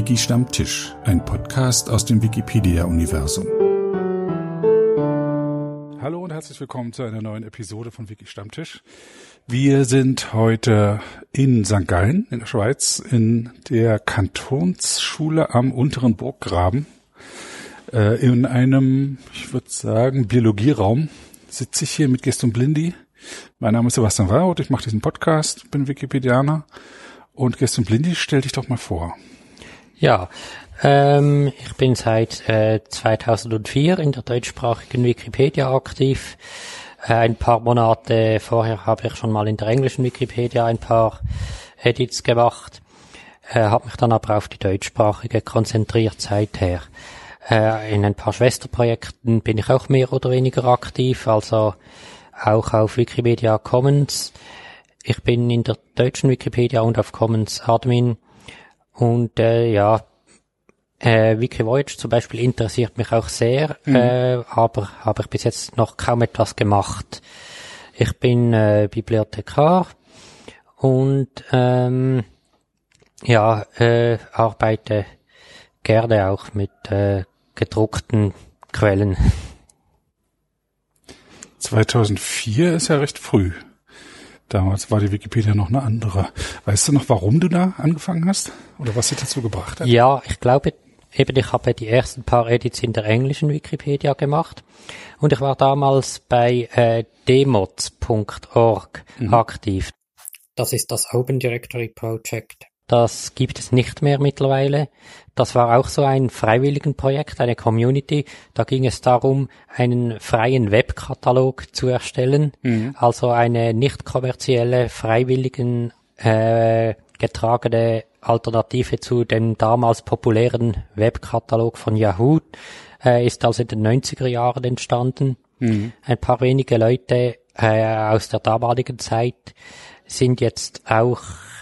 Wiki Stammtisch, ein Podcast aus dem Wikipedia-Universum. Hallo und herzlich willkommen zu einer neuen Episode von Wiki Stammtisch. Wir sind heute in St. Gallen in der Schweiz in der Kantonsschule am unteren Burggraben äh, in einem, ich würde sagen, Biologieraum sitze ich hier mit Gestum Blindi. Mein Name ist Sebastian Raut, ich mache diesen Podcast, bin Wikipedianer und Gestum Blindi, stell dich doch mal vor. Ja, ähm, ich bin seit äh, 2004 in der deutschsprachigen Wikipedia aktiv. Äh, ein paar Monate vorher habe ich schon mal in der englischen Wikipedia ein paar Edits gemacht, äh, habe mich dann aber auf die deutschsprachige konzentriert seither. Äh, in ein paar Schwesterprojekten bin ich auch mehr oder weniger aktiv, also auch auf Wikimedia Commons. Ich bin in der deutschen Wikipedia und auf Commons Admin und äh, ja, äh, Wikivoyage zum Beispiel interessiert mich auch sehr, mhm. äh, aber habe ich bis jetzt noch kaum etwas gemacht. Ich bin äh, Bibliothekar und ähm, ja, äh, arbeite gerne auch mit äh, gedruckten Quellen. 2004 ist ja recht früh. Damals war die Wikipedia noch eine andere. Weißt du noch, warum du da angefangen hast? Oder was dich dazu gebracht hat? Ja, ich glaube, eben ich habe die ersten paar Edits in der englischen Wikipedia gemacht. Und ich war damals bei äh, demods.org mhm. aktiv. Das ist das Open Directory Project das gibt es nicht mehr mittlerweile. Das war auch so ein Freiwilligenprojekt, eine Community. Da ging es darum, einen freien Webkatalog zu erstellen. Mhm. Also eine nicht kommerzielle, freiwilligen äh, getragene Alternative zu dem damals populären Webkatalog von Yahoo. Äh, ist also in den 90er Jahren entstanden. Mhm. Ein paar wenige Leute äh, aus der damaligen Zeit sind jetzt auch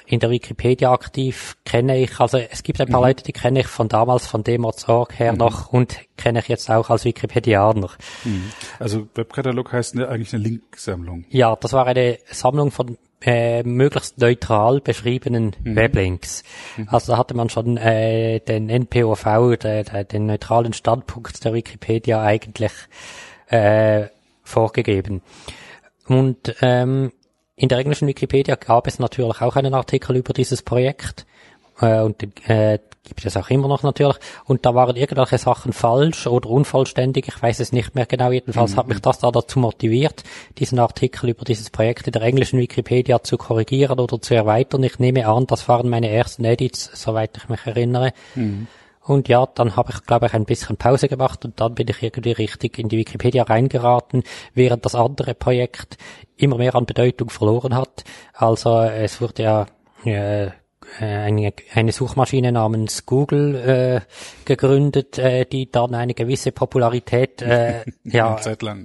in der Wikipedia aktiv, kenne ich, also es gibt ein paar mhm. Leute, die kenne ich von damals, von Demos.org her mhm. noch und kenne ich jetzt auch als Wikipedianer. Mhm. Also Webkatalog heißt ne, eigentlich eine Linksammlung. Ja, das war eine Sammlung von äh, möglichst neutral beschriebenen mhm. Weblinks. Mhm. Also da hatte man schon äh, den NPOV, der, der, den neutralen Standpunkt der Wikipedia eigentlich äh, vorgegeben. Und ähm, in der englischen Wikipedia gab es natürlich auch einen Artikel über dieses Projekt äh, und äh, gibt es auch immer noch natürlich. Und da waren irgendwelche Sachen falsch oder unvollständig, ich weiß es nicht mehr genau. Jedenfalls mhm. hat mich das da dazu motiviert, diesen Artikel über dieses Projekt in der englischen Wikipedia zu korrigieren oder zu erweitern. Ich nehme an, das waren meine ersten Edits, soweit ich mich erinnere. Mhm. Und ja, dann habe ich, glaube ich, ein bisschen Pause gemacht und dann bin ich irgendwie richtig in die Wikipedia reingeraten, während das andere Projekt immer mehr an Bedeutung verloren hat. Also es wurde ja äh, eine, eine Suchmaschine namens Google äh, gegründet, äh, die dann eine gewisse Popularität äh, ja.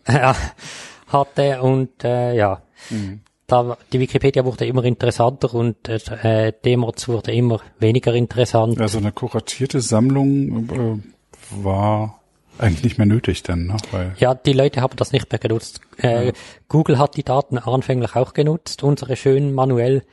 Ja, hatte und äh, ja. Mhm da, die Wikipedia wurde immer interessanter und äh, Demods wurde immer weniger interessant. Also eine kuratierte Sammlung äh, war eigentlich nicht mehr nötig dann, ne? Weil ja, die Leute haben das nicht mehr genutzt. Äh, ja. Google hat die Daten anfänglich auch genutzt, unsere schönen manuell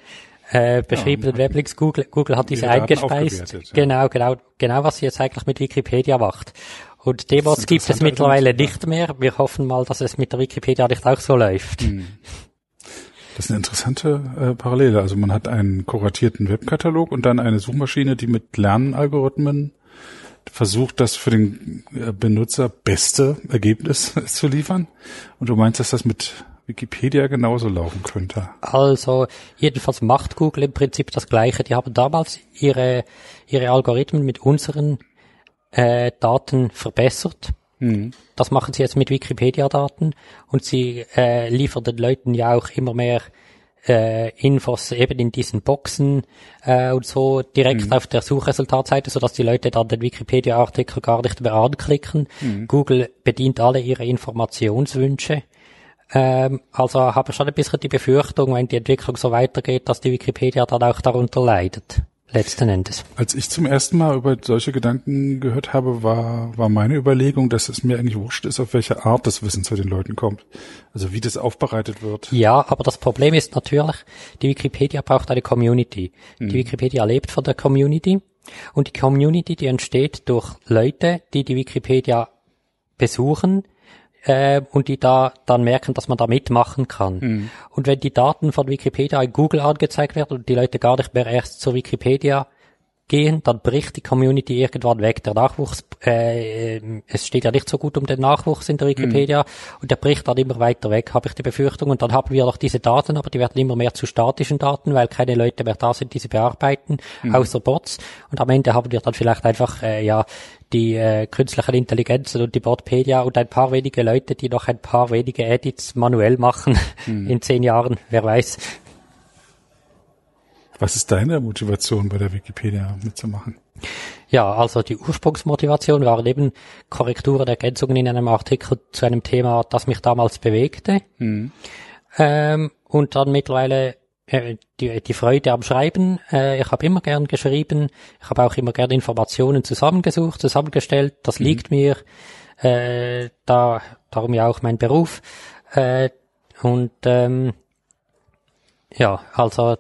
äh, beschriebenen ja, Weblinks. Google, Google hat diese eingespeist. Ja. Genau, genau, genau, was sie jetzt eigentlich mit Wikipedia macht. Und Demods gibt es mittlerweile nicht mehr. Wir hoffen mal, dass es mit der Wikipedia nicht auch so läuft. Hm. Das ist eine interessante äh, Parallele. Also man hat einen kuratierten Webkatalog und dann eine Suchmaschine, die mit Lernalgorithmen versucht, das für den äh, Benutzer beste Ergebnis zu liefern. Und du meinst, dass das mit Wikipedia genauso laufen könnte? Also jedenfalls macht Google im Prinzip das Gleiche. Die haben damals ihre ihre Algorithmen mit unseren äh, Daten verbessert Mhm. Das machen sie jetzt mit Wikipedia-Daten und sie äh, liefern den Leuten ja auch immer mehr äh, Infos eben in diesen Boxen äh, und so direkt mhm. auf der Suchresultatseite, sodass die Leute dann den Wikipedia-Artikel gar nicht mehr anklicken. Mhm. Google bedient alle ihre Informationswünsche. Ähm, also habe ich schon ein bisschen die Befürchtung, wenn die Entwicklung so weitergeht, dass die Wikipedia dann auch darunter leidet letzten Endes. Als ich zum ersten Mal über solche Gedanken gehört habe, war, war meine Überlegung, dass es mir eigentlich wurscht ist, auf welche Art das Wissen zu den Leuten kommt. Also wie das aufbereitet wird. Ja, aber das Problem ist natürlich, die Wikipedia braucht eine Community. Mhm. Die Wikipedia lebt von der Community. Und die Community, die entsteht durch Leute, die die Wikipedia besuchen, äh, und die da dann merken, dass man da mitmachen kann. Mhm. Und wenn die Daten von Wikipedia in Google angezeigt werden und die Leute gar nicht mehr erst zur Wikipedia gehen, dann bricht die Community irgendwann weg. Der Nachwuchs, äh, es steht ja nicht so gut um den Nachwuchs in der Wikipedia mhm. und der bricht dann immer weiter weg, habe ich die Befürchtung. Und dann haben wir noch diese Daten, aber die werden immer mehr zu statischen Daten, weil keine Leute mehr da sind, die sie bearbeiten, mhm. außer Bots. Und am Ende haben wir dann vielleicht einfach äh, ja die äh, künstlichen Intelligenzen und die Botpedia und ein paar wenige Leute, die noch ein paar wenige Edits manuell machen mhm. in zehn Jahren, wer weiß. Was ist deine Motivation bei der Wikipedia mitzumachen? Ja, also die Ursprungsmotivation war eben Korrekturen, Ergänzungen in einem Artikel zu einem Thema, das mich damals bewegte. Mhm. Ähm, und dann mittlerweile äh, die, die Freude am Schreiben. Äh, ich habe immer gern geschrieben. Ich habe auch immer gern Informationen zusammengesucht, zusammengestellt. Das mhm. liegt mir. Äh, da, darum ja auch mein Beruf. Äh, und ähm, ja, also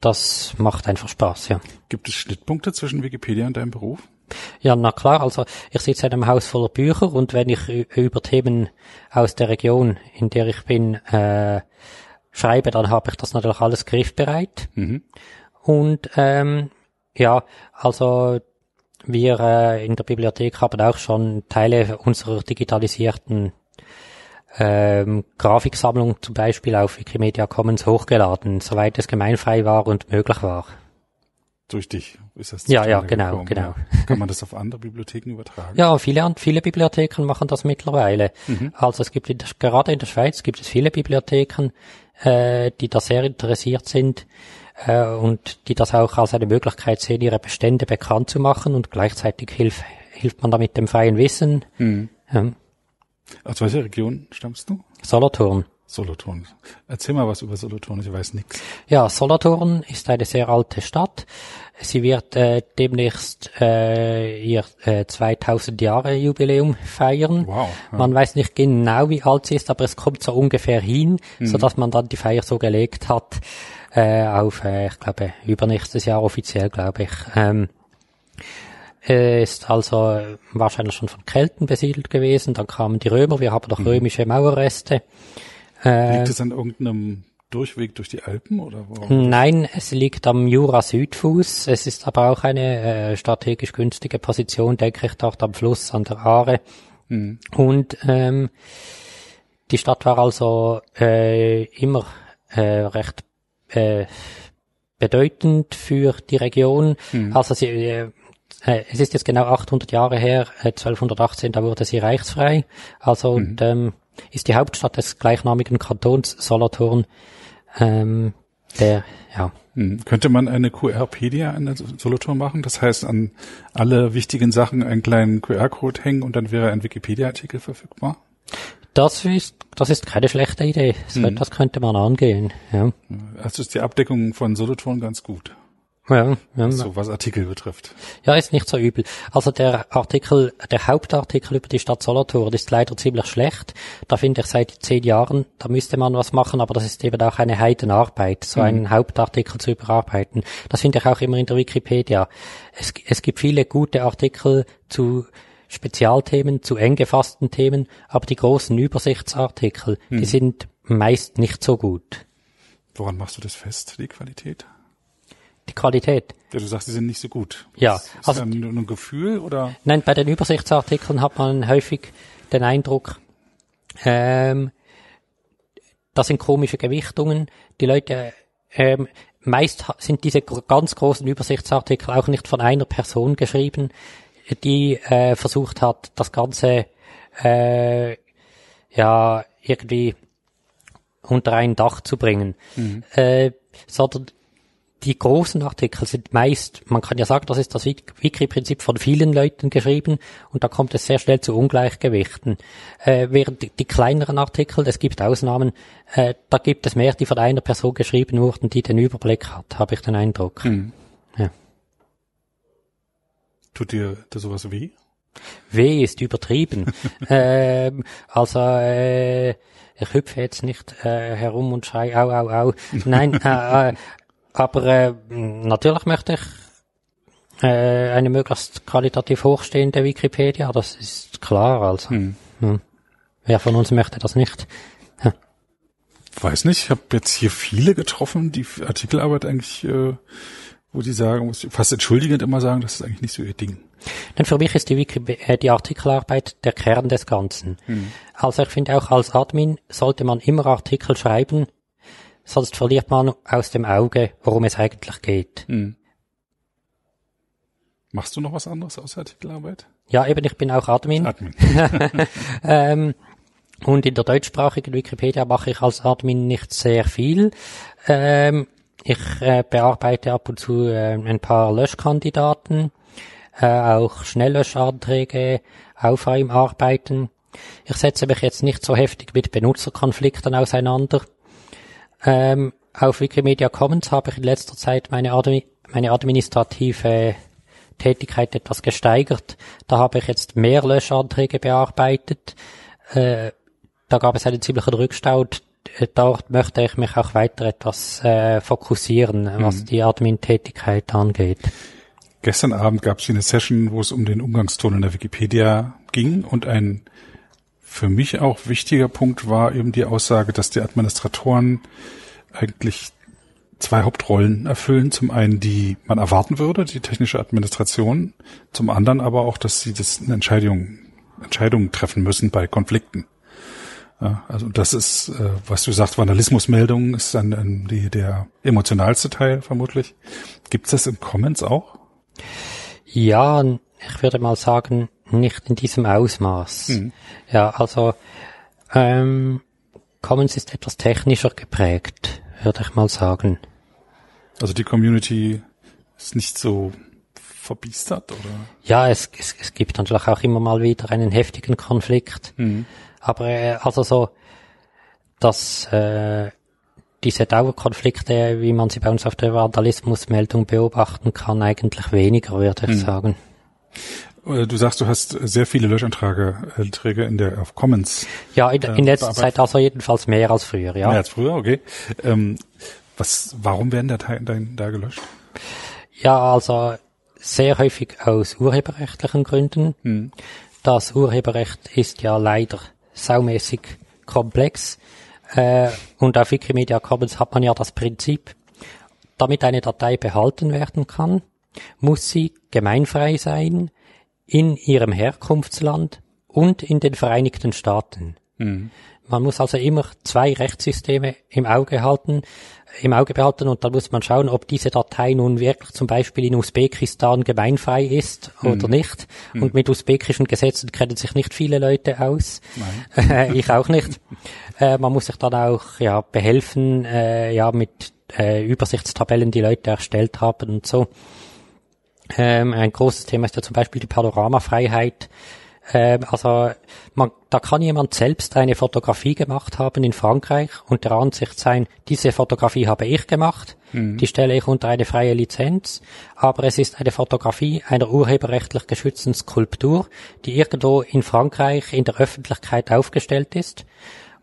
das macht einfach Spaß, ja. Gibt es Schnittpunkte zwischen Wikipedia und deinem Beruf? Ja, na klar, also ich sitze in einem Haus voller Bücher und wenn ich über Themen aus der Region, in der ich bin, äh, schreibe, dann habe ich das natürlich alles griffbereit. Mhm. Und ähm, ja, also wir äh, in der Bibliothek haben auch schon Teile unserer digitalisierten ähm, Grafiksammlung zum Beispiel auf Wikimedia Commons hochgeladen, soweit es gemeinfrei war und möglich war. Durch dich ist das Ja, ja, genau, gekommen, genau. Kann man das auf andere Bibliotheken übertragen? Ja, viele, viele Bibliotheken machen das mittlerweile. Mhm. Also es gibt in der, gerade in der Schweiz gibt es viele Bibliotheken, äh, die da sehr interessiert sind äh, und die das auch als eine Möglichkeit sehen, ihre Bestände bekannt zu machen und gleichzeitig hilft hilft man damit dem freien Wissen. Mhm. Ja. Aus welcher Region stammst du? Solothurn. Solothurn. Erzähl mal was über Solothurn, ich weiß nichts. Ja, Solothurn ist eine sehr alte Stadt. Sie wird äh, demnächst äh, ihr äh, 2000 Jahre Jubiläum feiern. Wow. Ja. Man weiß nicht genau, wie alt sie ist, aber es kommt so ungefähr hin, mhm. so dass man dann die Feier so gelegt hat äh, auf, äh, ich glaube, übernächstes Jahr offiziell, glaube ich. Ähm, ist also wahrscheinlich schon von Kelten besiedelt gewesen. Dann kamen die Römer, wir haben noch mhm. römische Mauerreste. Äh, liegt es an irgendeinem Durchweg durch die Alpen oder wo? Nein, es liegt am Jura-Südfuß. Es ist aber auch eine äh, strategisch günstige Position, denke ich, dort am Fluss an der Aare. Mhm. Und ähm, die Stadt war also äh, immer äh, recht äh, bedeutend für die Region. Mhm. Also sie, äh, äh, es ist jetzt genau 800 Jahre her, äh, 1218, da wurde sie reichsfrei. Also mhm. und, ähm, ist die Hauptstadt des gleichnamigen Kantons Solothurn. Ähm, der, ja. Mhm. Könnte man eine QRpedia in Solothurn machen? Das heißt, an alle wichtigen Sachen einen kleinen QR-Code hängen und dann wäre ein Wikipedia-Artikel verfügbar? Das ist, das ist keine schlechte Idee. So mhm. Das könnte man angehen, ja. Also ist die Abdeckung von Solothurn ganz gut. Ja, ja. So was Artikel betrifft. Ja, ist nicht so übel. Also der Artikel, der Hauptartikel über die Stadt Solothurn ist leider ziemlich schlecht. Da finde ich seit zehn Jahren, da müsste man was machen, aber das ist eben auch eine Heidenarbeit, so mhm. einen Hauptartikel zu überarbeiten. Das finde ich auch immer in der Wikipedia. Es, es gibt viele gute Artikel zu Spezialthemen, zu eng gefassten Themen, aber die großen Übersichtsartikel, mhm. die sind meist nicht so gut. Woran machst du das fest, die Qualität? Die Qualität. Ja, du sagst, sie sind nicht so gut. Ja. Ist also, das nur ein Gefühl oder? Nein, bei den Übersichtsartikeln hat man häufig den Eindruck, ähm, das sind komische Gewichtungen. Die Leute, ähm, meist sind diese ganz großen Übersichtsartikel auch nicht von einer Person geschrieben, die äh, versucht hat, das Ganze äh, ja irgendwie unter ein Dach zu bringen, mhm. äh, sondern die großen Artikel sind meist, man kann ja sagen, das ist das Wiki-Prinzip von vielen Leuten geschrieben und da kommt es sehr schnell zu Ungleichgewichten. Äh, während die, die, kleineren Artikel, es gibt Ausnahmen, äh, da gibt es mehr, die von einer Person geschrieben wurden, die den Überblick hat, habe ich den Eindruck. Hm. Ja. Tut dir da sowas weh? Weh ist übertrieben. ähm, also äh, ich hüpfe jetzt nicht äh, herum und schrei au au au. Nein, äh, äh, aber äh, natürlich möchte ich äh, eine möglichst qualitativ hochstehende Wikipedia, das ist klar. Also, hm. Hm. wer von uns möchte das nicht? Ja. Weiß nicht, ich habe jetzt hier viele getroffen, die Artikelarbeit eigentlich, äh, wo die sagen, muss ich fast entschuldigend immer sagen, das ist eigentlich nicht so ihr Ding. Denn für mich ist die, Wiki äh, die Artikelarbeit der Kern des Ganzen. Hm. Also ich finde auch als Admin sollte man immer Artikel schreiben, sonst verliert man aus dem Auge, worum es eigentlich geht. Hm. Machst du noch was anderes außer Artikelarbeit? Ja, eben, ich bin auch Admin. Admin. ähm, und in der deutschsprachigen Wikipedia mache ich als Admin nicht sehr viel. Ähm, ich äh, bearbeite ab und zu äh, ein paar Löschkandidaten, äh, auch Schnelllöschanträge, Aufräumarbeiten. Ich setze mich jetzt nicht so heftig mit Benutzerkonflikten auseinander. Ähm, auf Wikimedia Commons habe ich in letzter Zeit meine, Admi meine administrative Tätigkeit etwas gesteigert. Da habe ich jetzt mehr Löschanträge bearbeitet. Äh, da gab es einen ziemlichen Rückstau. Äh, dort möchte ich mich auch weiter etwas äh, fokussieren, mhm. was die Admin-Tätigkeit angeht. Gestern Abend gab es eine Session, wo es um den Umgangston in der Wikipedia ging und ein für mich auch wichtiger Punkt war eben die Aussage, dass die Administratoren eigentlich zwei Hauptrollen erfüllen. Zum einen die man erwarten würde, die technische Administration. Zum anderen aber auch, dass sie das eine Entscheidung, Entscheidungen treffen müssen bei Konflikten. Ja, also das ist, äh, was du sagst, Vandalismusmeldungen ist dann die, der emotionalste Teil vermutlich. Gibt es das im Comments auch? Ja, ich würde mal sagen, nicht in diesem Ausmaß. Mhm. Ja, also ähm, Commons ist etwas technischer geprägt, würde ich mal sagen. Also die Community ist nicht so verbiestert, oder? Ja, es, es, es gibt natürlich auch immer mal wieder einen heftigen Konflikt. Mhm. Aber äh, also so, dass äh, diese Dauerkonflikte, wie man sie bei uns auf der Vandalismusmeldung beobachten kann, eigentlich weniger, würde ich mhm. sagen. Äh, du sagst, du hast sehr viele Löschanträge äh, in der auf Commons. Ja, in, in letzter Zeit also jedenfalls mehr als früher, ja. Mehr als früher, okay. Ähm, was, warum werden Dateien da gelöscht? Ja, also sehr häufig aus urheberrechtlichen Gründen. Hm. Das Urheberrecht ist ja leider saumäßig komplex. Äh, und auf Wikimedia Commons hat man ja das Prinzip, damit eine Datei behalten werden kann, muss sie gemeinfrei sein in ihrem Herkunftsland und in den Vereinigten Staaten. Mhm. Man muss also immer zwei Rechtssysteme im Auge halten, im Auge behalten und dann muss man schauen, ob diese Datei nun wirklich zum Beispiel in Usbekistan gemeinfrei ist mhm. oder nicht. Mhm. Und mit usbekischen Gesetzen kennen sich nicht viele Leute aus. ich auch nicht. Äh, man muss sich dann auch ja behelfen, äh, ja mit äh, Übersichtstabellen, die Leute erstellt haben und so. Ähm, ein großes Thema ist ja zum Beispiel die Panoramafreiheit. Ähm, also man, da kann jemand selbst eine Fotografie gemacht haben in Frankreich und der Ansicht sein, diese Fotografie habe ich gemacht, mhm. die stelle ich unter eine freie Lizenz, aber es ist eine Fotografie einer urheberrechtlich geschützten Skulptur, die irgendwo in Frankreich in der Öffentlichkeit aufgestellt ist.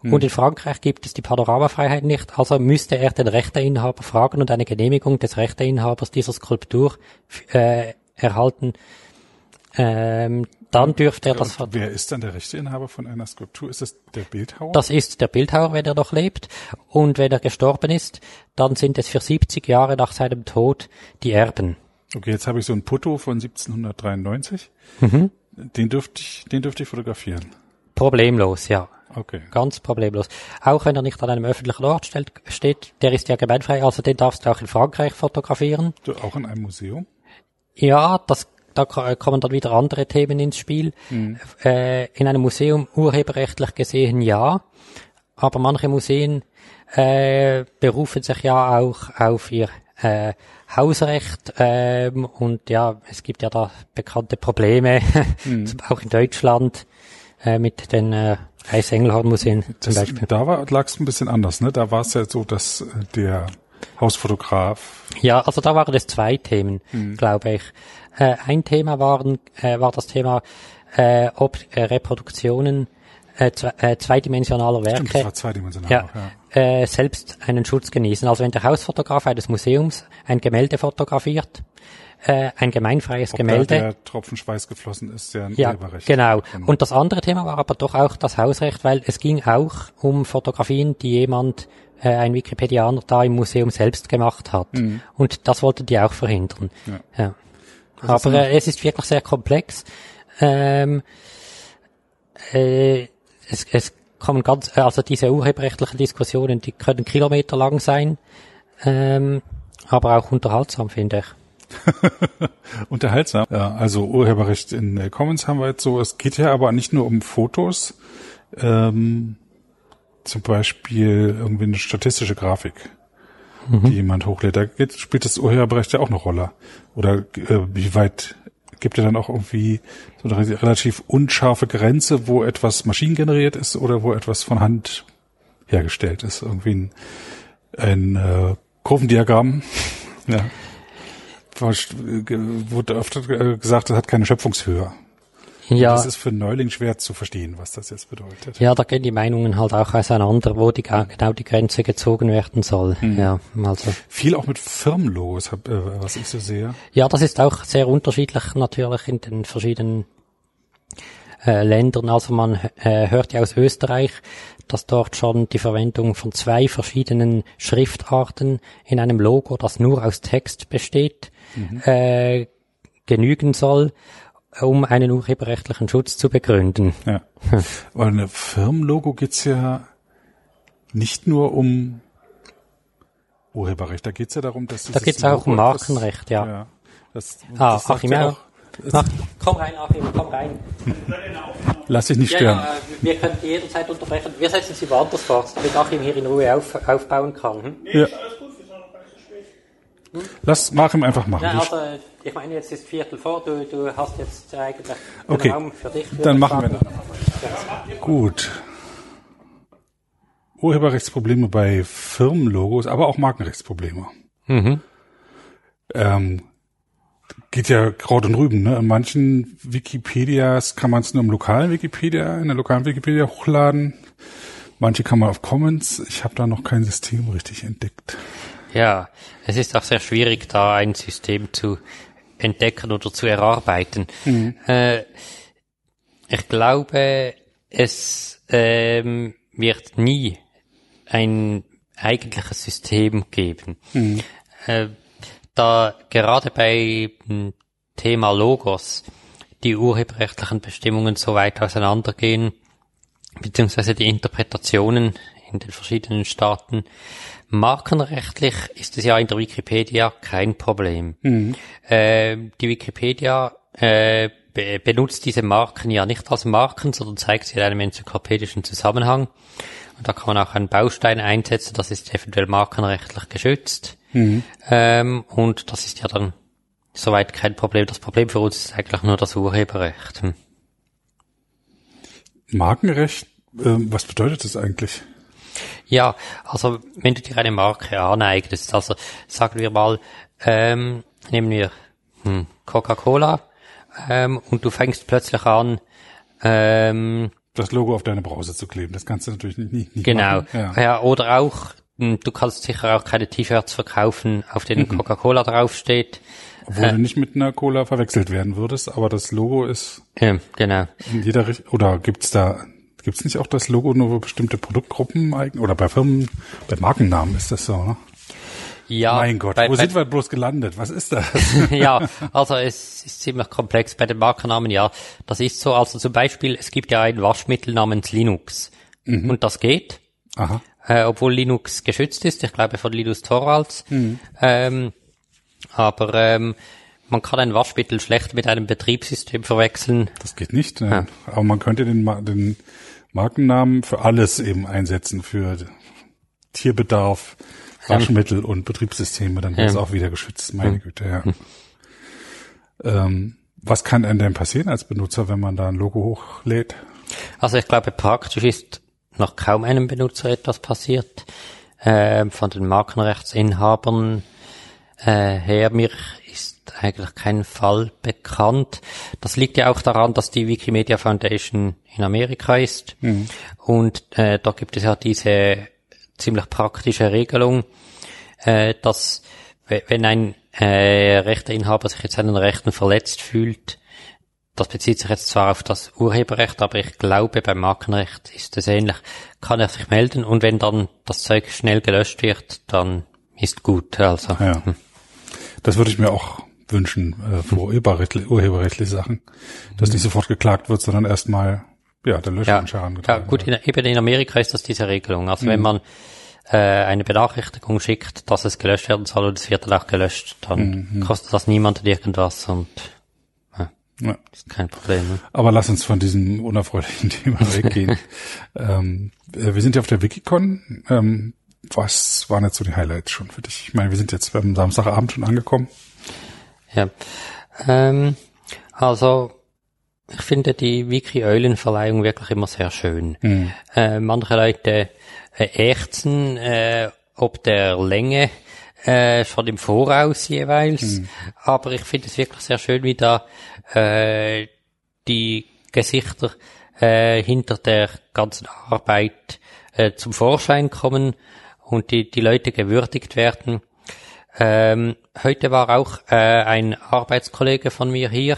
Mhm. Und in Frankreich gibt es die Panoramafreiheit nicht, also müsste er den Rechteinhaber fragen und eine Genehmigung des Rechteinhabers dieser Skulptur äh, erhalten. Ähm, dann dürfte er das. Wer ist dann der Rechteinhaber von einer Skulptur? Ist das der Bildhauer? Das ist der Bildhauer, wenn er noch lebt. Und wenn er gestorben ist, dann sind es für 70 Jahre nach seinem Tod die Erben. Okay, jetzt habe ich so ein Putto von 1793. Mhm. Den dürfte ich, den dürfte ich fotografieren. Problemlos, ja. Okay. Ganz problemlos. Auch wenn er nicht an einem öffentlichen Ort steht, der ist ja gemeinfrei, also den darfst du auch in Frankreich fotografieren. Du, auch in einem Museum? Ja, das da kommen dann wieder andere Themen ins Spiel. Mhm. Äh, in einem Museum urheberrechtlich gesehen ja, aber manche Museen äh, berufen sich ja auch auf ihr äh, Hausrecht ähm, und ja, es gibt ja da bekannte Probleme, mhm. auch in Deutschland äh, mit den äh, Reichsengelhorn-Museen zum Beispiel. Da war lag es ein bisschen anders, ne? Da war es ja so, dass äh, der Hausfotograf. Ja, also da waren es zwei Themen, mhm. glaube ich. Äh, ein Thema waren, äh, war das Thema, äh, ob äh, Reproduktionen äh, zwei, äh, zweidimensionaler Werke Stimmt, das war zweidimensional. ja, auch, ja. Äh, selbst einen Schutz genießen. Also wenn der Hausfotograf eines Museums ein Gemälde fotografiert, äh, ein gemeinfreies Ob Gemälde, Da der Tropfen Schweiß geflossen ist, ja ein ja, Urheberrecht. genau. Und das andere Thema war aber doch auch das Hausrecht, weil es ging auch um Fotografien, die jemand, äh, ein Wikipedianer da im Museum selbst gemacht hat. Und das wollten die auch verhindern. Mhm. Ja. Ja. Aber äh, es ist wirklich sehr komplex. Ähm, äh, es, es kommen ganz, äh, also diese urheberrechtlichen Diskussionen, die können kilometerlang sein, ähm, aber auch unterhaltsam, finde ich. Unterhaltsam. Ja, also Urheberrecht in äh, Commons haben wir jetzt so. Es geht ja aber nicht nur um Fotos. Ähm, zum Beispiel irgendwie eine statistische Grafik, die jemand hochlädt. Da geht, spielt das Urheberrecht ja auch eine Rolle. Oder äh, wie weit gibt er dann auch irgendwie so eine relativ unscharfe Grenze, wo etwas maschinengeneriert ist oder wo etwas von Hand hergestellt ist. Irgendwie ein, ein äh, Kurvendiagramm. ja. Wurde öfter äh, gesagt, das hat keine Schöpfungshöhe. Ja, Das ist für einen Neuling schwer zu verstehen, was das jetzt bedeutet. ja, da gehen die Meinungen halt auch auseinander, wo die, genau die Grenze gezogen werden soll. Ja, also. Viel auch mit Firmenlogos, äh, was ich so sehe. Ja, das ist auch sehr unterschiedlich natürlich in den verschiedenen äh, Ländern. Also man äh, hört ja aus Österreich, dass dort schon die Verwendung von zwei verschiedenen Schriftarten in einem Logo, das nur aus Text besteht, äh, genügen soll, um einen urheberrechtlichen Schutz zu begründen. Ja. Weil eine Firmenlogo geht's ja nicht nur um Urheberrecht, da geht's ja darum, dass Da geht's auch um Markenrecht, ja. ja. Das, Ah, das Achim, ja auch, Ach, komm rein, Achim, komm rein. lass dich nicht stören. ja, wir können jederzeit unterbrechen. Wir setzen sie woanders fort, damit Achim hier in Ruhe auf, aufbauen kann. Hm? Ja. Lass Machim einfach machen. Ja, Wir- also, ich meine, jetzt ist Viertel vor, du, du hast jetzt eigentlich den Okay. Raum für dich. würde Dann machen wir sagen. das. Gut. Urheberrechtsprobleme bei Firmenlogos, aber auch Markenrechtsprobleme. Mhm. Ähm, geht ja Kraut und Rüben. Ne? In manchen Wikipedias kann man es nur im lokalen Wikipedia, in der lokalen Wikipedia hochladen. Manche kann man auf Commons. Ich habe da noch kein System richtig entdeckt. Ja, es ist auch sehr schwierig, da ein System zu entdecken oder zu erarbeiten. Äh, ich glaube, es ähm, wird nie ein eigentliches System geben. Äh, da gerade bei dem Thema Logos die urheberrechtlichen Bestimmungen so weit auseinandergehen, beziehungsweise die Interpretationen in den verschiedenen Staaten. Markenrechtlich ist es ja in der Wikipedia kein Problem. Äh, die Wikipedia äh, be benutzt diese Marken ja nicht als Marken, sondern zeigt sie in einem enzyklopädischen Zusammenhang. Und da kann man auch einen Baustein einsetzen, das ist eventuell markenrechtlich geschützt. Ähm, und das ist ja dann soweit kein Problem. Das Problem für uns ist eigentlich nur das Urheberrecht. Hm. Markenrecht, ähm, was bedeutet das eigentlich? Ja, also wenn du dir eine Marke aneignest, also sagen wir mal, ähm, nehmen wir hm, Coca-Cola ähm, und du fängst plötzlich an, ähm, Das Logo auf deine Brause zu kleben, das kannst du natürlich nicht, nicht, genau. Ja. ja. oder auch, hm, du kannst sicher auch keine T-Shirts verkaufen, auf denen Mhm. Coca-Cola draufsteht. Obwohl du nicht mit einer Cola verwechselt werden würdest, aber das Logo ist Ähm, genau. in jeder Richtung, oder gibt's da, gibt's nicht auch das Logo nur für bestimmte Produktgruppen oder bei Firmen, bei Markennamen ist das so, ne? Ja, mein Gott, bei, wo bei, sind wir bloß gelandet? Was ist das? ja, also es ist ziemlich komplex bei den Markennamen, ja. Das ist so, also zum Beispiel, es gibt ja ein Waschmittel namens Linux. Und das geht, Aha. äh, obwohl Linux geschützt ist, ich glaube von Linus Torvalds. Ähm, aber ähm, man kann ein Waschmittel schlecht mit einem Betriebssystem verwechseln. Das geht nicht. Ne? Aber man könnte den, den Markennamen für alles eben einsetzen, für Tierbedarf, Waschmittel und Betriebssysteme, dann wird es Ja. auch wieder geschützt, meine Güte, ja. Ähm, was kann einem denn passieren als Benutzer, wenn man da ein Logo hochlädt? Also ich glaube, praktisch ist noch kaum einem Benutzer etwas passiert. Ähm, von den Markenrechtsinhabern äh, her. Mir ist eigentlich kein Fall bekannt. Das liegt ja auch daran, dass die Wikimedia Foundation in Amerika ist. Mhm. Und äh, da gibt es ja diese ziemlich praktische Regelung, äh, dass wenn ein äh, Rechteinhaber sich jetzt an den Rechten verletzt fühlt, das bezieht sich jetzt zwar auf das Urheberrecht, aber ich glaube, beim Markenrecht ist es ähnlich, kann er sich melden und wenn dann das Zeug schnell gelöscht wird, dann ist gut. Also. Ja. Das würde ich mir auch wünschen äh, für urheberrechtliche, urheberrechtliche Sachen, dass nicht sofort geklagt wird, sondern erstmal ja der Löschungsschaden ja, ja, gut, in, eben in Amerika ist das diese Regelung. Also mhm. wenn man äh, eine Benachrichtigung schickt, dass es gelöscht werden soll und es wird dann auch gelöscht, dann mhm. kostet das niemanden irgendwas und ja. Ist kein Problem. Ne? Aber lass uns von diesem unerfreulichen Thema weggehen. ähm, äh, wir sind ja auf der Wikicon. Ähm, was waren jetzt so die Highlights schon für dich? Ich meine, wir sind jetzt beim Samstagabend schon angekommen. Ja. Ähm, also ich finde die Wiki-Eulen-Verleihung wirklich immer sehr schön. Mhm. Äh, manche Leute äh, ächzen äh, ob der Länge äh, schon im Voraus jeweils. Mhm. Aber ich finde es wirklich sehr schön, wie da äh, die Gesichter äh, hinter der ganzen Arbeit äh, zum Vorschein kommen und die, die Leute gewürdigt werden. Ähm, heute war auch äh, ein Arbeitskollege von mir hier,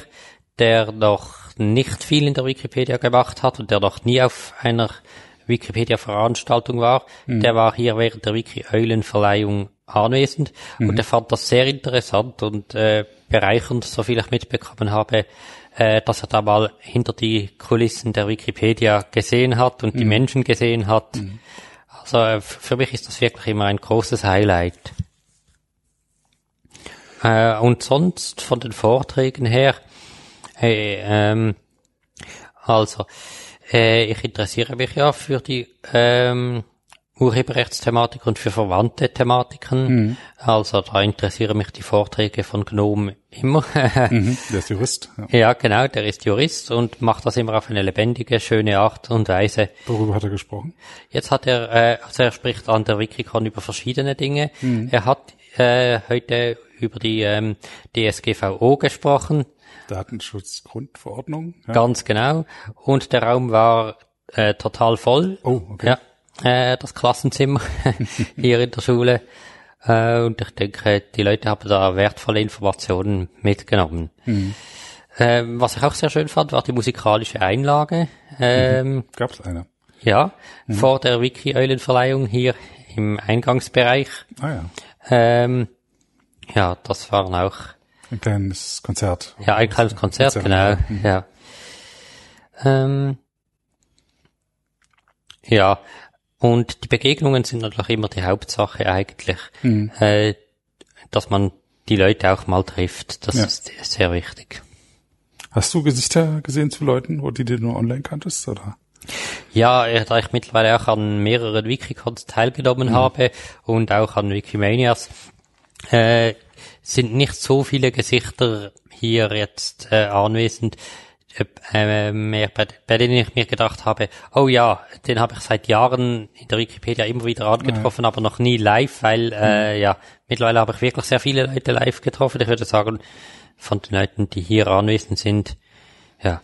der noch nicht viel in der Wikipedia gemacht hat und der noch nie auf einer Wikipedia-Veranstaltung war. Mhm. Der war hier während der Wiki-Eulen-Verleihung anwesend mhm. und er fand das sehr interessant und äh, bereichernd, so viel ich mitbekommen habe, äh, dass er da mal hinter die Kulissen der Wikipedia gesehen hat und mhm. die Menschen gesehen hat. Also für mich ist das wirklich immer ein großes Highlight. Äh, und sonst von den Vorträgen her, äh, ähm, also äh, ich interessiere mich ja für die ähm, Urheberrechtsthematik und für verwandte Thematiken. Mhm. Also da interessieren mich die Vorträge von Gnome immer. mhm, der ist Jurist. Ja. ja. genau, der ist Jurist und macht das immer auf eine lebendige, schöne Art und Weise. Worüber hat er gesprochen? Jetzt hat er, äh, also er spricht an der Wikicon über verschiedene Dinge. Mhm. Er hat äh, heute über die ähm, DSGVO gesprochen. Datenschutzgrundverordnung. Ja. Ganz genau. Und der Raum war äh, total voll. Oh, okay. Ja äh, das Klassenzimmer hier in der Schule. Äh, und ich denke, die Leute haben da wertvolle Informationen mitgenommen. Mhm. Ähm, was ich auch sehr schön fand, war die musikalische Einlage. Ähm, mhm. Gab's eine? Ja, mhm. vor der Wiki-Eulenverleihung hier im Eingangsbereich. Ah ja. Ähm, ja, das waren auch ein kleines Konzert. Ja, ein kleines Konzert, Konzert genau. Mhm. Ja. Ähm, ja, und die Begegnungen sind natürlich immer die Hauptsache eigentlich, mhm. äh, dass man die Leute auch mal trifft. Das ja. ist sehr wichtig. Hast du Gesichter gesehen zu Leuten, wo die du nur online kanntest, oder? Ja, da ich mittlerweile auch an mehreren Wikicons teilgenommen mhm. habe und auch an Wikimanias, äh, sind nicht so viele Gesichter hier jetzt äh, anwesend, äh, mehr, bei, bei denen ich mir gedacht habe, oh ja, den habe ich seit Jahren in der Wikipedia immer wieder angetroffen, ja. aber noch nie live, weil äh, mhm. ja, mittlerweile habe ich wirklich sehr viele Leute live getroffen. Ich würde sagen, von den Leuten, die hier anwesend sind, ja,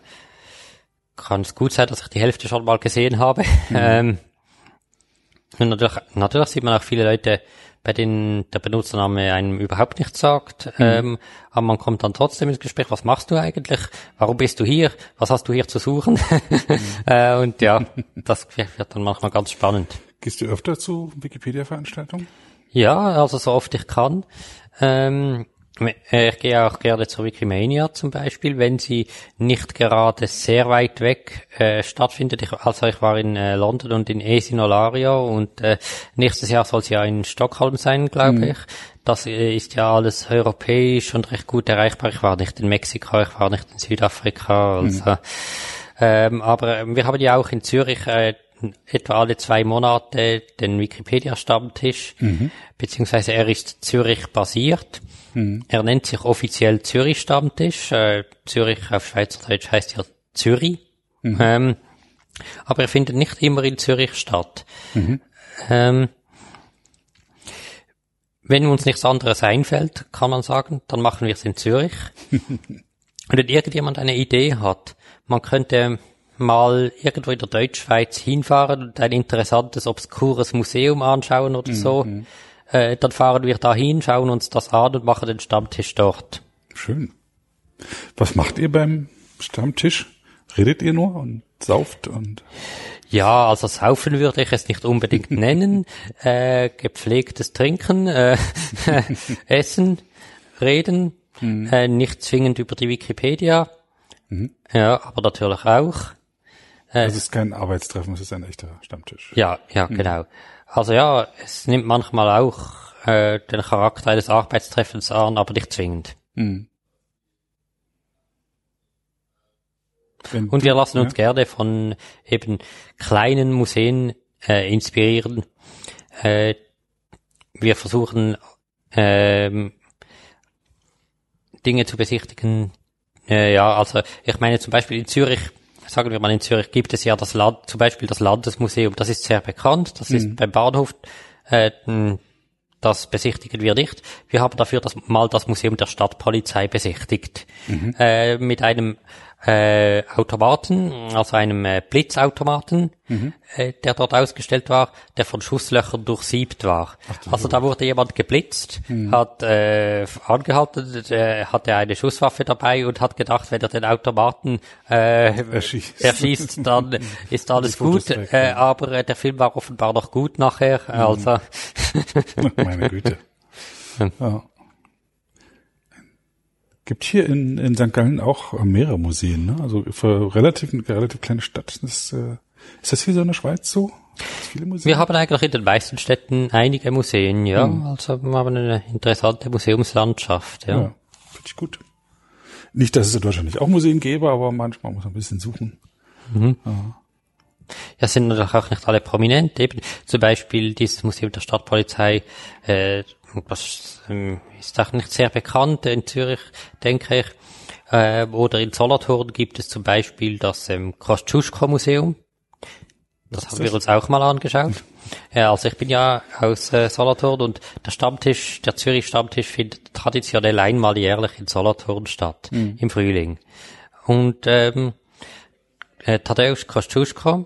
kann es gut sein, dass ich die Hälfte schon mal gesehen habe. Mhm. Ähm, und natürlich, natürlich sieht man auch viele Leute bei denen der Benutzername einem überhaupt nichts sagt. Mhm. Ähm, aber man kommt dann trotzdem ins Gespräch, was machst du eigentlich? Warum bist du hier? Was hast du hier zu suchen? Mhm. äh, und ja, das wird dann manchmal ganz spannend. Gehst du öfter zu Wikipedia-Veranstaltungen? Ja, also so oft ich kann. Ähm, äh, ich gehe auch gerne zur Wikimania zum Beispiel, wenn sie nicht gerade sehr weit weg äh, stattfindet. Ich, also ich war in äh, London und in Esinolario und äh, nächstes Jahr soll sie ja in Stockholm sein, glaube mhm. ich. Das äh, ist ja alles europäisch und recht gut erreichbar. Ich war nicht in Mexiko, ich war nicht in Südafrika. Also, mhm. ähm, aber äh, wir haben ja auch in Zürich äh, etwa alle zwei Monate den Wikipedia-Stammtisch, mhm. beziehungsweise er ist Zürich basiert. Mhm. Er nennt sich offiziell Zürich Stammtisch. Äh, Zürich auf Schweizerdeutsch heißt ja Zürich. Mhm. Ähm, aber er findet nicht immer in Zürich statt. Mhm. Ähm, wenn uns nichts anderes einfällt, kann man sagen, dann machen wir es in Zürich. und wenn irgendjemand eine Idee hat, man könnte mal irgendwo in der Deutschschweiz hinfahren und ein interessantes, obskures Museum anschauen oder so, mhm. äh, dann fahren wir dahin, schauen uns das an und machen den Stammtisch dort. Schön. Was macht ihr beim Stammtisch? Redet ihr nur und sauft und? Ja, also saufen würde ich es nicht unbedingt nennen. Äh, gepflegtes Trinken, äh, Essen, Reden, mhm. äh, nicht zwingend über die Wikipedia. Mhm. Ja, aber natürlich auch. Äh, es ist kein Arbeitstreffen, es ist ein echter Stammtisch. Ja, ja, mhm. genau. Also ja, es nimmt manchmal auch äh, den Charakter eines Arbeitstreffens an, aber nicht zwingend. Mhm. Wenn Und wir lassen uns ja. gerne von eben kleinen Museen äh, inspirieren. Äh, wir versuchen ähm, Dinge zu besichtigen. Äh, ja, also ich meine zum Beispiel in Zürich, sagen wir mal in Zürich gibt es ja das Land, zum Beispiel das Landesmuseum, das ist sehr bekannt, das mhm. ist beim Bahnhof. Äh, das besichtigen wir nicht. Wir haben dafür das, mal das Museum der Stadtpolizei besichtigt. Mhm. Äh, mit einem äh, Automaten, also einem äh, Blitzautomaten, mhm. äh, der dort ausgestellt war, der von Schusslöchern durchsiebt war. Ach, also da wurde jemand geblitzt, mhm. hat äh, angehalten, äh, hatte eine Schusswaffe dabei und hat gedacht, wenn er den Automaten äh, erschießt, erschießt dann ist alles gut. Weg, äh, aber äh, der Film war offenbar noch gut nachher. Mhm. Also meine Güte. Ja. Gibt hier in, in St. Gallen auch mehrere Museen, ne? Also für relativ, relativ kleine Stadt. Das, äh, ist das hier so in der Schweiz so? Viele Museen? Wir haben eigentlich in den meisten Städten einige Museen, ja. Hm. Also wir haben eine interessante Museumslandschaft, ja. ja Finde ich gut. Nicht, dass es in Deutschland nicht auch Museen gäbe, aber manchmal muss man ein bisschen suchen. Mhm. Ja. Ja, sind natürlich auch nicht alle prominent. Eben zum Beispiel dieses Museum der Stadtpolizei, äh, was ähm, ist auch nicht sehr bekannt in Zürich, denke ich. Äh, oder in Solothurn gibt es zum Beispiel das ähm, Kosciuszko-Museum. Das haben wir uns auch mal angeschaut. Ja, also ich bin ja aus äh, Solothurn und der Stammtisch, der Zürich Stammtisch findet traditionell einmal jährlich in Solothurn statt, mhm. im Frühling. Und ähm, äh, Tadeusz Kosciuszko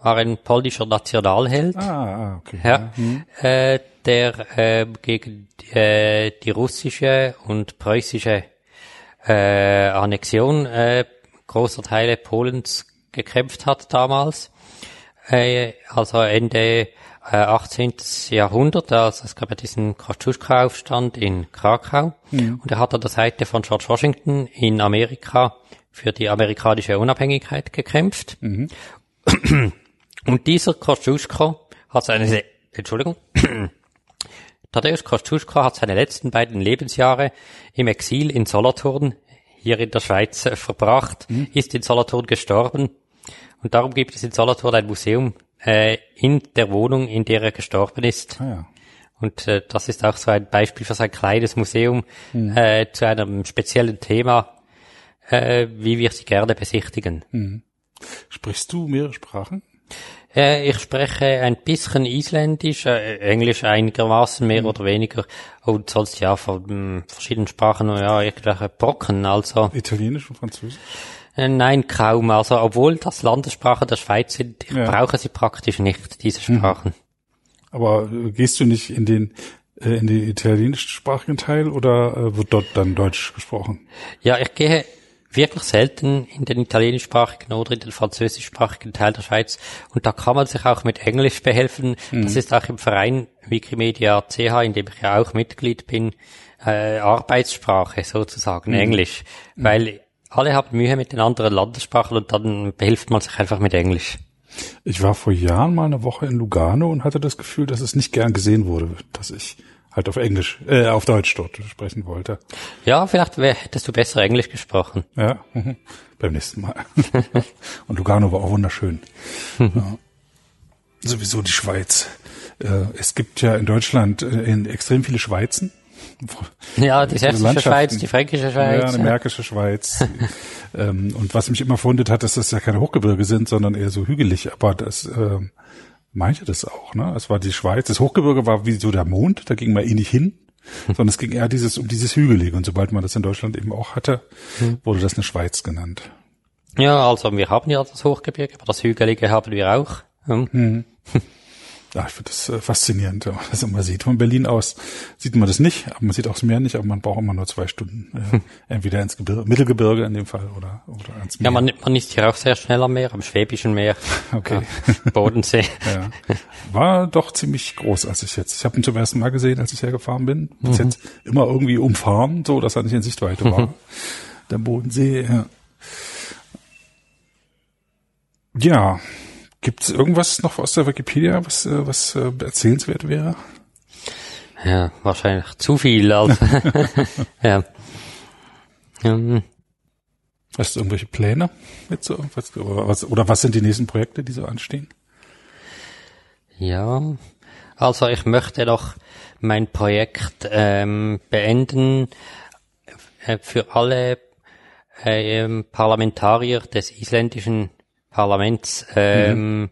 war ein polnischer Nationalheld. Ah, ah okay. Ja, mhm. äh, der äh, gegen äh, die russische und preußische äh, Annexion äh, großer Teile Polens gekämpft hat damals. Äh, also Ende äh, 18. Jahrhundert, also es gab ja diesen Kosciuszko-Aufstand in Krakau mhm. und er hat an der Seite von George Washington in Amerika für die amerikanische Unabhängigkeit gekämpft. Mhm. Und dieser Kosciuszko hat seine, Entschuldigung, Tadeusz Kosciuszko hat seine letzten beiden Lebensjahre im Exil in Solothurn, hier in der Schweiz, äh, verbracht, mhm. ist in Solothurn gestorben. Und darum gibt es in Solothurn ein Museum äh, in der Wohnung, in der er gestorben ist. Ah, ja. Und äh, das ist auch so ein Beispiel für sein kleines Museum mhm. äh, zu einem speziellen Thema, äh, wie wir sie gerne besichtigen. Mhm. Sprichst du mehrere Sprachen? Ich spreche ein bisschen Isländisch, äh, Englisch einigermaßen mehr mhm. oder weniger und sonst ja von hm, verschiedenen Sprachen ja irgendwelche Brocken, also. Italienisch und Französisch? Äh, nein, kaum. Also obwohl das Landessprachen der Schweiz sind, ich ja. brauche sie praktisch nicht, diese mhm. Sprachen. Aber äh, gehst du nicht in den in den italienischsprachigen Teil oder wird dort dann Deutsch gesprochen? Ja, ich gehe wirklich selten in den italienischsprachigen oder in den französischsprachigen Teil der Schweiz. Und da kann man sich auch mit Englisch behelfen. Mhm. Das ist auch im Verein Wikimedia CH, in dem ich ja auch Mitglied bin, äh, Arbeitssprache sozusagen, mhm. Englisch. Mhm. Weil alle haben Mühe mit den anderen Landessprachen und dann behilft man sich einfach mit Englisch. Ich war vor Jahren mal eine Woche in Lugano und hatte das Gefühl, dass es nicht gern gesehen wurde, dass ich halt auf Englisch, äh, auf Deutsch dort sprechen wollte. Ja, vielleicht wär, hättest du besser Englisch gesprochen. Ja, mhm. beim nächsten Mal. Und Lugano war auch wunderschön. ja. Sowieso die Schweiz. Äh, es gibt ja in Deutschland äh, in extrem viele Schweizen. Ja, die sächsische Schweiz, die fränkische Schweiz. Ja, eine märkische Schweiz. Ähm, und was mich immer verwundert hat, ist, dass das ja keine Hochgebirge sind, sondern eher so hügelig. Aber das, ähm, meinte das auch, ne? Es war die Schweiz, das Hochgebirge war wie so der Mond, da ging man eh nicht hin, sondern es ging eher dieses, um dieses Hügelige. Und sobald man das in Deutschland eben auch hatte, wurde das eine Schweiz genannt. Ja, also wir haben ja das Hochgebirge, aber das Hügelige haben wir auch. Hm. Ja, ich finde das äh, faszinierend, wenn man das immer sieht. Von Berlin aus sieht man das nicht, aber man sieht auch das Meer nicht, aber man braucht immer nur zwei Stunden. Äh, entweder ins Gebirge, Mittelgebirge in dem Fall oder, oder ans Meer. Ja, man, man ist hier auch sehr schnell am Meer, am Schwäbischen Meer, Okay. ja, Bodensee. Ja. War doch ziemlich groß, als ich jetzt. Ich habe ihn zum ersten Mal gesehen, als ich hergefahren bin. Bis jetzt immer irgendwie umfahren, so dass er nicht in Sichtweite war. Der Bodensee. Ja. ja. Gibt es irgendwas noch aus der Wikipedia, was, äh, was äh, erzählenswert wäre? Ja, wahrscheinlich zu viel. Also. ja. Ähm, Hast du irgendwelche Pläne mit so? Was, oder, was, oder was sind die nächsten Projekte, die so anstehen? Ja, also ich möchte noch mein Projekt ähm, beenden äh, für alle ähm, Parlamentarier des isländischen Parlaments ähm,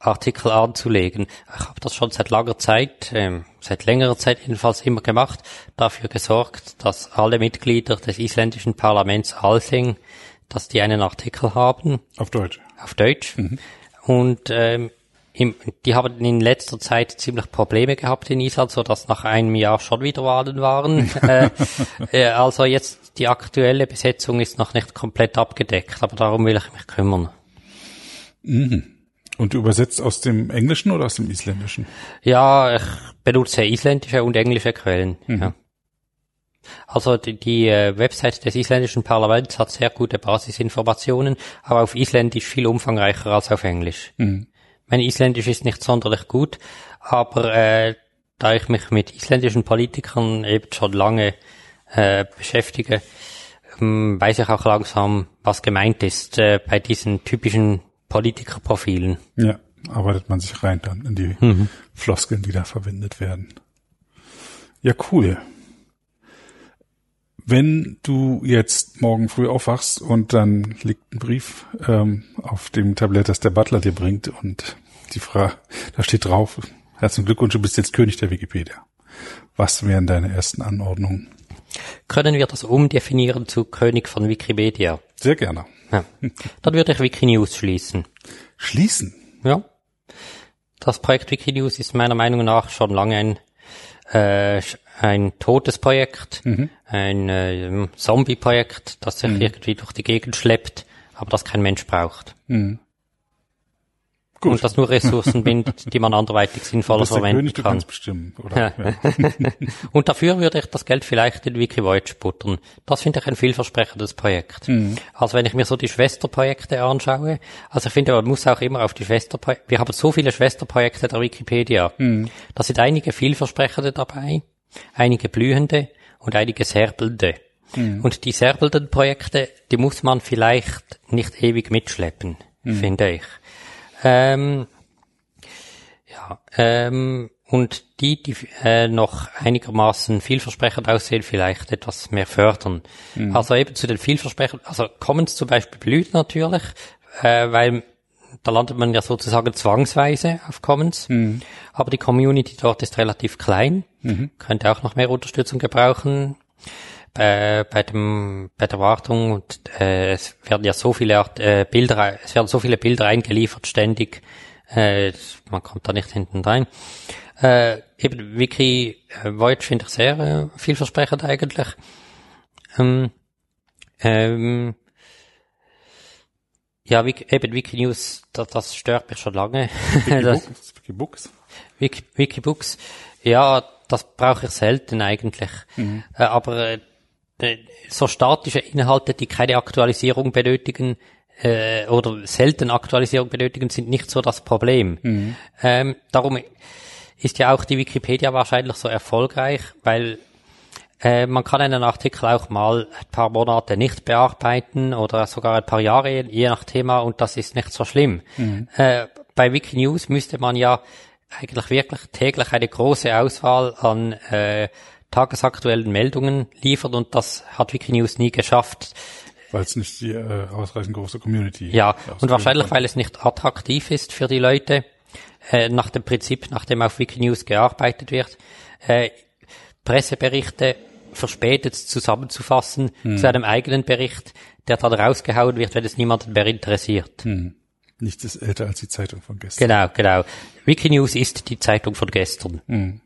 Artikel anzulegen. Ich habe das schon seit langer Zeit, ähm, seit längerer Zeit jedenfalls immer gemacht, dafür gesorgt, dass alle Mitglieder des isländischen Parlaments Althing, dass die einen Artikel haben Auf Deutsch. auf Deutsch. Und ähm, im, die haben in letzter Zeit ziemlich Probleme gehabt in Island, so dass nach einem Jahr schon wieder Wahlen waren. äh, äh, also jetzt die aktuelle Besetzung ist noch nicht komplett abgedeckt, aber darum will ich mich kümmern. Und du übersetzt aus dem Englischen oder aus dem Isländischen? Ja, ich benutze isländische und englische Quellen. Ja. Also die, die äh, Website des isländischen Parlaments hat sehr gute Basisinformationen, aber auf Isländisch viel umfangreicher als auf Englisch. Mein Isländisch ist nicht sonderlich gut, aber äh, da ich mich mit isländischen Politikern eben schon lange äh, beschäftige, ähm, weiß ich auch langsam, was gemeint ist äh, bei diesen typischen Politikerprofilen. Ja, arbeitet man sich rein dann in die Floskeln, die da verwendet werden. Ja, cool. Wenn du jetzt morgen früh aufwachst und dann liegt ein Brief ähm, auf dem Tablett, das der Butler dir bringt und die Frage, da steht drauf, herzlichen Glückwunsch, du bist jetzt König der Wikipedia. Was wären deine ersten Anordnungen? Können wir das umdefinieren zu König von Wikipedia? Sehr gerne. Ja. Dann würde ich Wikinews schließen. Schließen. Ja. Das Projekt Wikinews ist meiner Meinung nach schon lange ein, äh, ein totes Projekt, ein äh, Zombie-Projekt, das sich irgendwie durch die Gegend schleppt, aber das kein Mensch braucht. Gut. Und das nur Ressourcen bindet, die man anderweitig sinnvoller verwenden König, kann. bestimmen, oder? Und dafür würde ich das Geld vielleicht in Wikivoyage buttern. Das finde ich ein vielversprechendes Projekt. Also wenn ich mir so die Schwesterprojekte anschaue, also ich finde, man muss auch immer auf die Schwesterprojekte, wir haben so viele Schwesterprojekte der Wikipedia. Da sind einige vielversprechende dabei, einige blühende und einige serbelnde. Und die serbelnden Projekte, die muss man vielleicht nicht ewig mitschleppen, finde ich. Ähm, ja, ähm, und die, die äh, noch einigermaßen vielversprechend aussehen, vielleicht etwas mehr fördern. Also eben zu den vielversprechenden, also Commons zum Beispiel blüht natürlich, äh, weil da landet man ja sozusagen zwangsweise auf Commons. Aber die Community dort ist relativ klein, könnte auch noch mehr Unterstützung gebrauchen. Bei, bei dem bei der Wartung und äh, es werden ja so viele Art, äh, Bilder es werden so viele Bilder eingeliefert ständig äh, man kommt da nicht hinten rein. Äh, eben Wiki äh, Voyage finde ich sehr äh, vielversprechend eigentlich. Ähm, ähm, ja Wiki, eben Wikinews das, das stört mich schon lange. Wikibooks, Wikibooks. Wiki, Wikibooks, ja, das brauche ich selten eigentlich. Äh, aber äh, so statische Inhalte, die keine Aktualisierung benötigen äh, oder selten Aktualisierung benötigen, sind nicht so das Problem. Ähm, darum ist ja auch die Wikipedia wahrscheinlich so erfolgreich, weil äh, man kann einen Artikel auch mal ein paar Monate nicht bearbeiten oder sogar ein paar Jahre, je nach Thema, und das ist nicht so schlimm. Äh, bei Wikinews müsste man ja eigentlich wirklich täglich eine große Auswahl an äh, tagesaktuellen Meldungen liefern und das hat Wikinews nie geschafft. Weil es nicht die äh, ausreichend große Community Ja, und wahrscheinlich, kann. weil es nicht attraktiv ist für die Leute. äh, nach dem Prinzip, nach dem auf Wikinews gearbeitet wird, äh, Presseberichte verspätet zusammenzufassen Hm. zu einem eigenen Bericht, der dann rausgehauen wird, wenn es niemanden mehr interessiert. Hm. Nichts ist älter als die Zeitung von gestern. Genau, genau. Wikinews ist die Zeitung von gestern. Hm.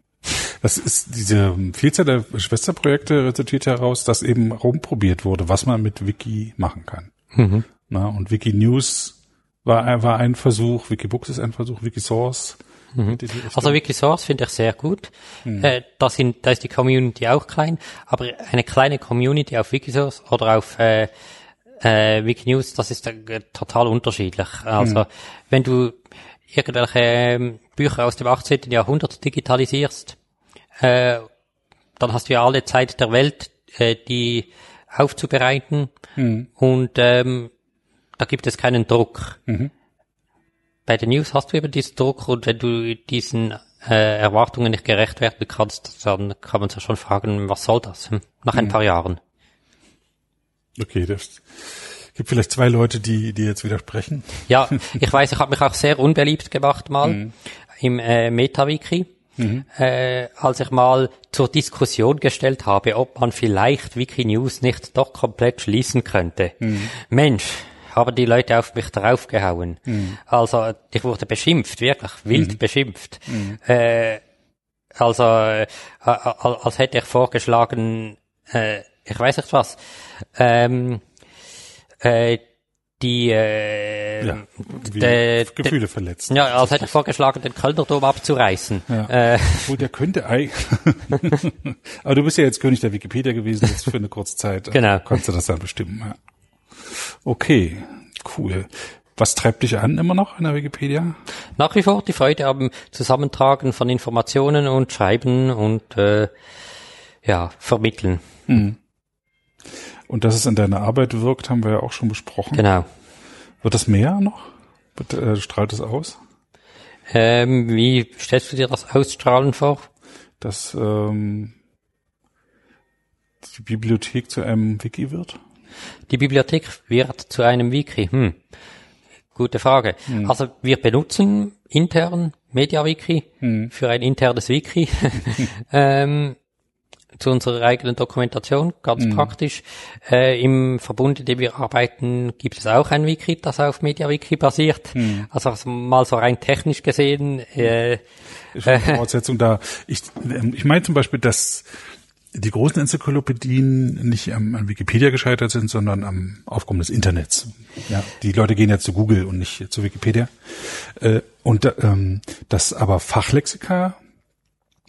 Das ist diese Vielzahl der Schwesterprojekte resultiert heraus, dass eben rumprobiert wurde, was man mit Wiki machen kann. Mhm. Na, und Wikinews war, war ein Versuch, Wikibooks ist ein Versuch, Wikisource. Mhm. Also Wikisource finde ich sehr gut. Äh, da, sind, da ist die Community auch klein, aber eine kleine Community auf Wikisource oder auf äh, äh, Wikinews, das ist äh, total unterschiedlich. Also wenn du irgendwelche ähm, Bücher aus dem 18. Jahrhundert digitalisierst, äh, dann hast du ja alle Zeit der Welt, äh, die aufzubereiten und ähm, da gibt es keinen Druck. Bei den News hast du eben diesen Druck und wenn du diesen äh, Erwartungen nicht gerecht werden kannst, dann kann man sich schon fragen, was soll das? Hm? Nach ein paar Jahren. Okay, das gibt vielleicht zwei Leute, die, die jetzt widersprechen. Ja, ich weiß, ich habe mich auch sehr unbeliebt gemacht mal im äh, MetaWiki, äh, als ich mal zur Diskussion gestellt habe, ob man vielleicht Wikinews nicht doch komplett schließen könnte. Mensch, haben die Leute auf mich draufgehauen. Also ich wurde beschimpft, wirklich wild beschimpft. Äh, also äh, als als hätte ich vorgeschlagen, äh, ich weiß nicht was, ähm, äh, die äh, Ja, der- Gefühle verletzt. ja, als hätte ich vorgeschlagen, den Kölner Dom abzureißen. Ja. Äh, Obwohl, der könnte eigentlich. Aber du bist ja jetzt König der Wikipedia gewesen, jetzt für eine kurze Zeit. Genau. Konntest du das dann bestimmen, ja. Okay, cool. Was treibt dich an immer noch in der Wikipedia? nach wie vor die Freude am Zusammentragen von Informationen und Schreiben und äh, ja, vermitteln. Und dass es in deiner Arbeit wirkt, haben wir ja auch schon besprochen. Genau. Wird das mehr noch? Wird, äh, strahlt es aus? Ähm, wie stellst du dir das Ausstrahlen vor? Dass ähm, die Bibliothek zu einem Wiki wird? Die Bibliothek wird zu einem Wiki. Hm. Gute Frage. Also wir benutzen intern MediaWiki für ein internes Wiki ähm, zu unserer eigenen Dokumentation, ganz praktisch. Äh, Im Verbund, in dem wir arbeiten, gibt es auch ein Wiki, das auf MediaWiki basiert. Also also mal so rein technisch gesehen. Äh, eine Voraussetzung da. Ich, ähm, ich meine zum Beispiel, dass die großen Enzyklopädien nicht am, an Wikipedia gescheitert sind, sondern am Aufkommen des Internets. Ja, die Leute gehen ja zu Google und nicht zu Wikipedia. Äh, und ähm, dass aber Fachlexika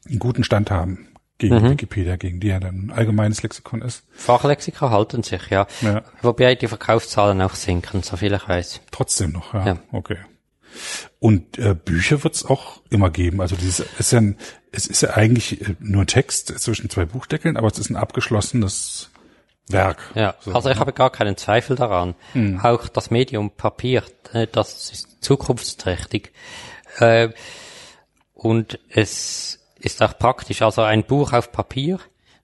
einen guten Stand haben gegen Wikipedia, gegen die ja dann ein allgemeines Lexikon ist. Fachlexika halten sich, ja. Ja. Wobei die Verkaufszahlen auch sinken, soviel ich weiß. Trotzdem noch, ja. Ja. Okay. Und äh, Bücher wird es auch immer geben. Also dieses ist ja ein, es ist ja eigentlich äh, nur Text zwischen zwei Buchdeckeln, aber es ist ein abgeschlossenes Werk. Ja, So, also ich habe gar keinen Zweifel daran. Auch das Medium Papier, äh, das ist zukunftsträchtig. Äh, und es ist auch praktisch. Also ein Buch auf Papier,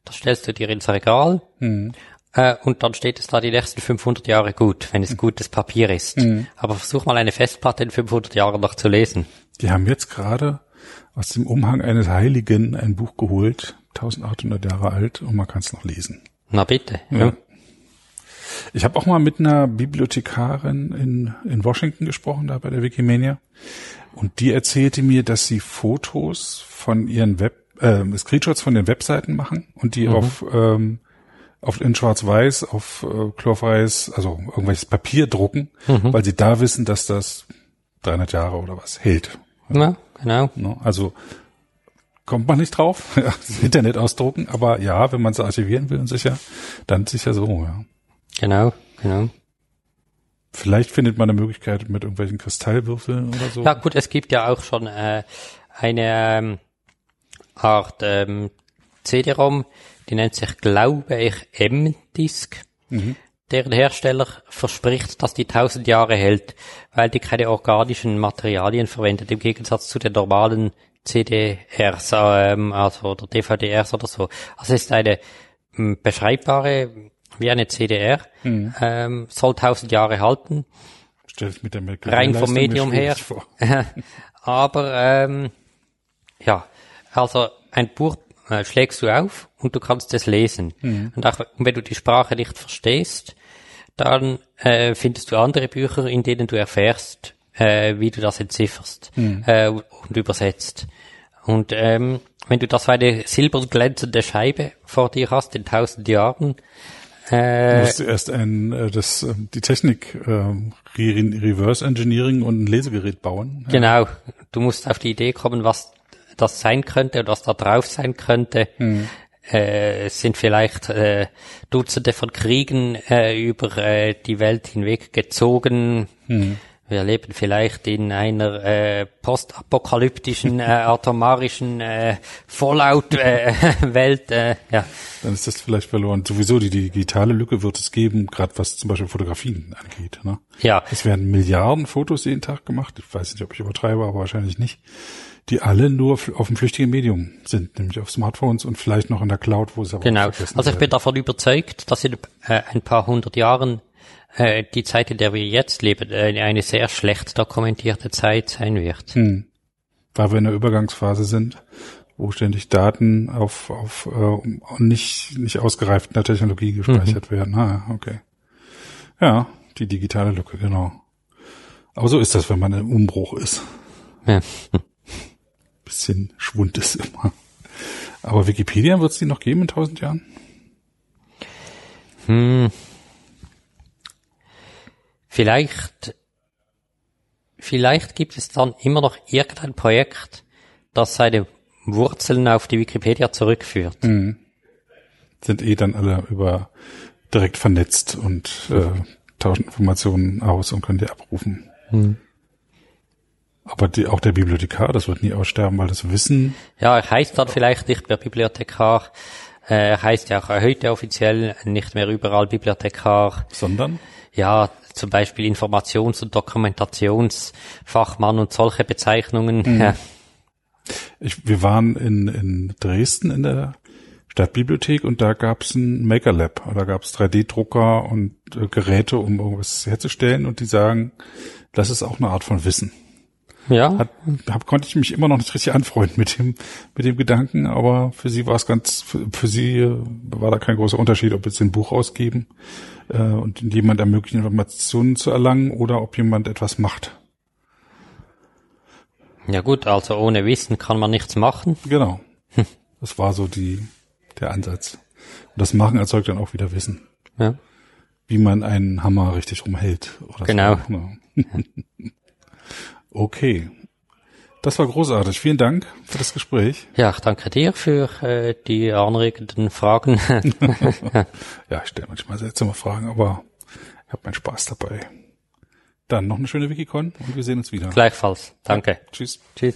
das stellst du dir ins Regal äh, und dann steht es da die nächsten 500 Jahre gut, wenn es gutes Papier ist. Aber versuch mal eine Festplatte in 500 Jahren noch zu lesen. Die haben jetzt gerade aus dem Umhang eines Heiligen ein Buch geholt, 1800 Jahre alt, und man kann es noch lesen. Na bitte. Ja. Ich habe auch mal mit einer Bibliothekarin in, in Washington gesprochen, da bei der Wikimania. Und die erzählte mir, dass sie Fotos von ihren Web, äh, Screenshots von den Webseiten machen und die auf, ähm, auf in Schwarz-Weiß, auf äh, chlorfreies, also irgendwelches Papier drucken, weil sie da wissen, dass das 300 Jahre oder was hält. Ja, genau. Ne? Also kommt man nicht drauf, das Internet ausdrucken, aber ja, wenn man es archivieren will und sicher, dann sicher so, ja. Genau, genau. Vielleicht findet man eine Möglichkeit mit irgendwelchen Kristallwürfeln oder so. Ja gut, es gibt ja auch schon äh, eine ähm, Art ähm, CD-ROM, die nennt sich, glaube ich, M-Disk. Deren Hersteller verspricht, dass die tausend Jahre hält, weil die keine organischen Materialien verwendet, im Gegensatz zu den normalen CDRs, ähm, also oder DVDRs oder so. Also es ist eine m, beschreibbare wie eine CDR, ähm, soll tausend Jahre halten. Stell ich mit der rein vom Medium her. Vor. Aber ähm, ja, also ein Buch äh, schlägst du auf und du kannst es lesen. Mhm. Und auch wenn du die Sprache nicht verstehst, dann äh, findest du andere Bücher, in denen du erfährst, äh, wie du das entzifferst Mhm. äh, und übersetzt. Und ähm, wenn du das für eine silbern glänzende Scheibe vor dir hast in tausend Jahren, Du äh, musst erst ein, äh, das, äh, die Technik, äh, Re Reverse Engineering und ein Lesegerät bauen. Ja. genau, du musst auf die Idee kommen, was das sein könnte und was da drauf sein könnte. Äh, es sind vielleicht äh, Dutzende von Kriegen äh, über äh, die Welt hinweg gezogen. Wir leben vielleicht in einer äh, postapokalyptischen, äh, atomarischen äh, Fallout-Welt. Äh, ja. Dann ist das vielleicht verloren. Sowieso die digitale Lücke wird es geben, gerade was zum Beispiel Fotografien angeht. Ne? ja, Es werden Milliarden Fotos jeden Tag gemacht. Ich weiß nicht, ob ich übertreibe, aber wahrscheinlich nicht. Die alle nur auf dem flüchtigen Medium sind, nämlich auf Smartphones und vielleicht noch in der Cloud, wo es aber Genau. Also ich bin davon überzeugt, dass in äh, ein paar hundert Jahren äh, die Zeit, in der wir jetzt leben, äh, eine sehr schlecht dokumentierte Zeit sein wird. Hm. Weil wir in der Übergangsphase sind, wo ständig Daten auf, auf äh, nicht, nicht ausgereifter Technologie gespeichert werden. Ah, okay. Ja, die digitale Lücke, genau. Aber so ist das, wenn man im Umbruch ist. Ja. Bisschen Schwund ist immer. Aber Wikipedia wird es die noch geben in tausend Jahren? Hm. Vielleicht, vielleicht gibt es dann immer noch irgendein Projekt, das seine Wurzeln auf die Wikipedia zurückführt. Sind eh dann alle über direkt vernetzt und äh, tauschen Informationen aus und können die abrufen. Aber die, auch der Bibliothekar, das wird nie aussterben, weil das Wissen Ja, er heißt dann vielleicht nicht mehr Bibliothekar, äh, er heißt ja auch heute offiziell nicht mehr überall Bibliothekar. sondern Ja, zum Beispiel Informations- und Dokumentationsfachmann und solche Bezeichnungen. Ja. Ich, wir waren in, in Dresden in der Stadtbibliothek und da gab's ein Maker Lab. Da gab's 3D-Drucker und äh, Geräte, um irgendwas herzustellen und die sagen, das ist auch eine Art von Wissen. Ja. Hat, hab, konnte ich mich immer noch nicht richtig anfreunden mit dem, mit dem Gedanken, aber für sie war es ganz, für, für sie äh, war da kein großer Unterschied, ob jetzt ein Buch ausgeben äh, und jemand ermöglichen, Informationen zu erlangen oder ob jemand etwas macht. ja gut, also ohne Wissen kann man nichts machen. Genau. Das war so die, der Ansatz. Und das Machen erzeugt dann auch wieder Wissen. Ja. Wie man einen Hammer richtig rumhält. Oder Genau. So. Ja. okay. Das war großartig. Vielen Dank für das Gespräch. Ja, ich danke dir für äh, die anregenden Fragen. Ja, ich stelle manchmal seltsame Fragen, aber ich habe meinen Spaß dabei. Dann noch eine schöne Wikicon und wir sehen uns wieder. Gleichfalls. Danke. Tschüss. Tschüss.